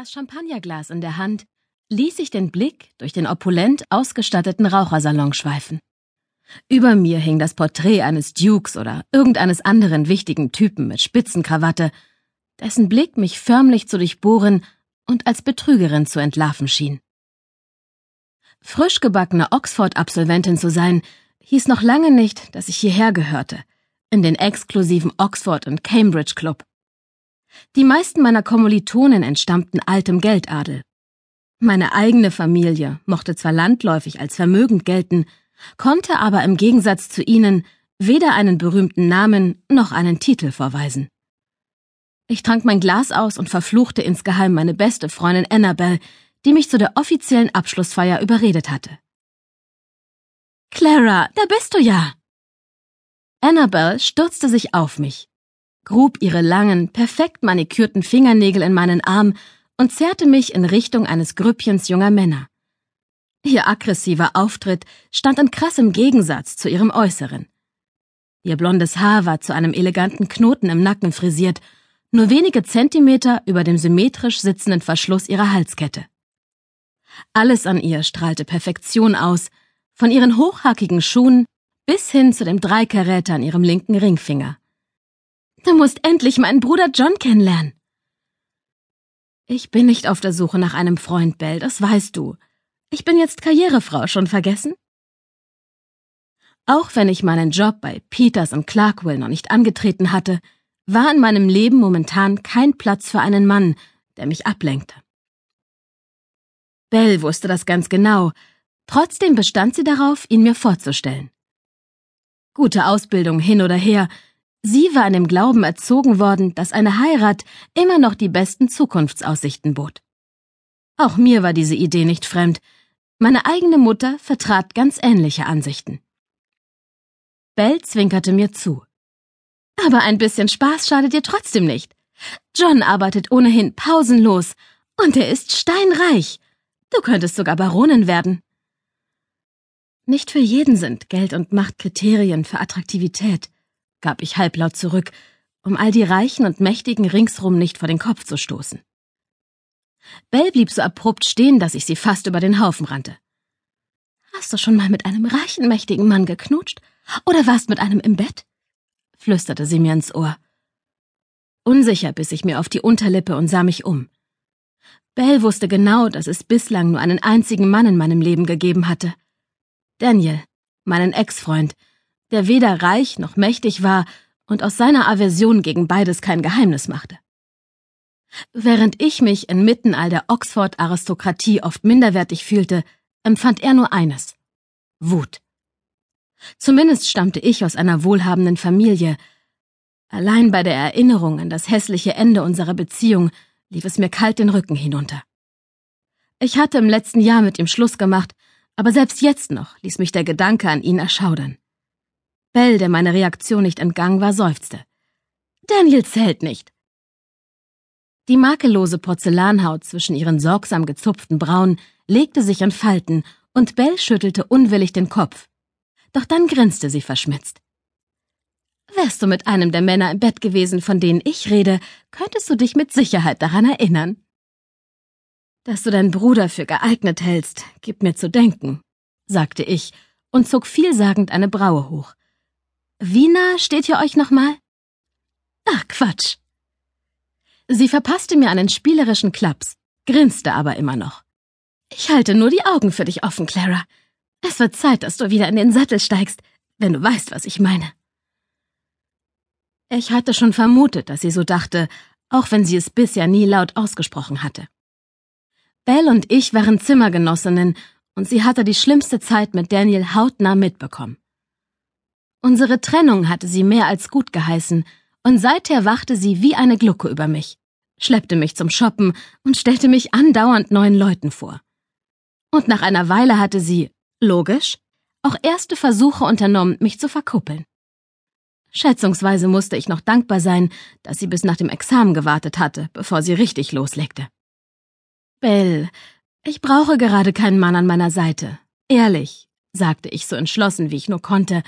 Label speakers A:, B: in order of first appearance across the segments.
A: Das Champagnerglas in der Hand ließ ich den Blick durch den opulent ausgestatteten Rauchersalon schweifen. Über mir hing das Porträt eines Dukes oder irgendeines anderen wichtigen Typen mit Spitzenkrawatte, dessen Blick mich förmlich zu durchbohren und als Betrügerin zu entlarven schien. Frisch gebackene Oxford-Absolventin zu sein, hieß noch lange nicht, dass ich hierher gehörte, in den exklusiven Oxford und Cambridge Club. Die meisten meiner Kommilitonen entstammten altem Geldadel. Meine eigene Familie mochte zwar landläufig als vermögend gelten, konnte aber im Gegensatz zu ihnen weder einen berühmten Namen noch einen Titel vorweisen. Ich trank mein Glas aus und verfluchte insgeheim meine beste Freundin Annabel, die mich zu der offiziellen Abschlussfeier überredet hatte. Clara, da bist du ja! Annabel stürzte sich auf mich, grub ihre langen, perfekt manikürten Fingernägel in meinen Arm und zerrte mich in Richtung eines Grüppchens junger Männer. Ihr aggressiver Auftritt stand in krassem Gegensatz zu ihrem Äußeren. Ihr blondes Haar war zu einem eleganten Knoten im Nacken frisiert, nur wenige Zentimeter über dem symmetrisch sitzenden Verschluss ihrer Halskette. Alles an ihr strahlte Perfektion aus, von ihren hochhackigen Schuhen bis hin zu dem Dreikaräter an ihrem linken Ringfinger. Du musst endlich meinen Bruder John kennenlernen. Ich bin nicht auf der Suche nach einem Freund, Bell, das weißt du. Ich bin jetzt Karrierefrau, schon vergessen? Auch wenn ich meinen Job bei Peters und Clarkwell noch nicht angetreten hatte, war in meinem Leben momentan kein Platz für einen Mann, der mich ablenkte. Bell wusste das ganz genau, trotzdem bestand sie darauf, ihn mir vorzustellen. Gute Ausbildung hin oder her, sie war in dem Glauben erzogen worden, dass eine Heirat immer noch die besten Zukunftsaussichten bot. Auch mir war diese Idee nicht fremd, meine eigene Mutter vertrat ganz ähnliche Ansichten. Bell zwinkerte mir zu. Aber ein bisschen Spaß schadet dir trotzdem nicht. John arbeitet ohnehin pausenlos und er ist steinreich. Du könntest sogar Baronin werden. Nicht für jeden sind Geld und Macht Kriterien für Attraktivität, gab ich halblaut zurück, um all die Reichen und Mächtigen ringsrum nicht vor den Kopf zu stoßen. Bell blieb so abrupt stehen, dass ich sie fast über den Haufen rannte. Hast du schon mal mit einem reichen, mächtigen Mann geknutscht? Oder warst mit einem im Bett? flüsterte sie mir ins Ohr. Unsicher biss ich mir auf die Unterlippe und sah mich um. Bell wusste genau, dass es bislang nur einen einzigen Mann in meinem Leben gegeben hatte. Daniel, meinen Ex-Freund, der weder reich noch mächtig war und aus seiner Aversion gegen beides kein Geheimnis machte. Während ich mich inmitten all der Oxford-Aristokratie oft minderwertig fühlte, empfand er nur eines Wut. Zumindest stammte ich aus einer wohlhabenden Familie. Allein bei der Erinnerung an das hässliche Ende unserer Beziehung lief es mir kalt den Rücken hinunter. Ich hatte im letzten Jahr mit ihm Schluss gemacht, aber selbst jetzt noch ließ mich der Gedanke an ihn erschaudern. Bell, der meine Reaktion nicht entgangen war, seufzte. Daniel zählt nicht. Die makellose Porzellanhaut zwischen ihren sorgsam gezupften Brauen legte sich in Falten, und Bell schüttelte unwillig den Kopf. Doch dann grinste sie verschmitzt. Wärst du mit einem der Männer im Bett gewesen, von denen ich rede, könntest du dich mit Sicherheit daran erinnern. Dass du deinen Bruder für geeignet hältst, gibt mir zu denken, sagte ich und zog vielsagend eine Braue hoch. Wie nah steht ihr euch nochmal? Ach, Quatsch, Sie verpasste mir einen spielerischen Klaps, grinste aber immer noch. Ich halte nur die Augen für dich offen, Clara. Es wird Zeit, dass du wieder in den Sattel steigst, wenn du weißt, was ich meine. Ich hatte schon vermutet, dass sie so dachte, auch wenn sie es bisher nie laut ausgesprochen hatte. Belle und ich waren Zimmergenossinnen, und sie hatte die schlimmste Zeit mit Daniel hautnah mitbekommen. Unsere Trennung hatte sie mehr als gut geheißen, und seither wachte sie wie eine Glucke über mich schleppte mich zum Shoppen und stellte mich andauernd neuen Leuten vor. Und nach einer Weile hatte sie, logisch, auch erste Versuche unternommen, mich zu verkuppeln. Schätzungsweise musste ich noch dankbar sein, dass sie bis nach dem Examen gewartet hatte, bevor sie richtig loslegte. Bell, ich brauche gerade keinen Mann an meiner Seite. Ehrlich, sagte ich so entschlossen, wie ich nur konnte,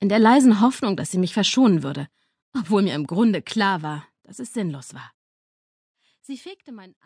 A: in der leisen Hoffnung, dass sie mich verschonen würde, obwohl mir im Grunde klar war, dass es sinnlos war. Sie fegte mein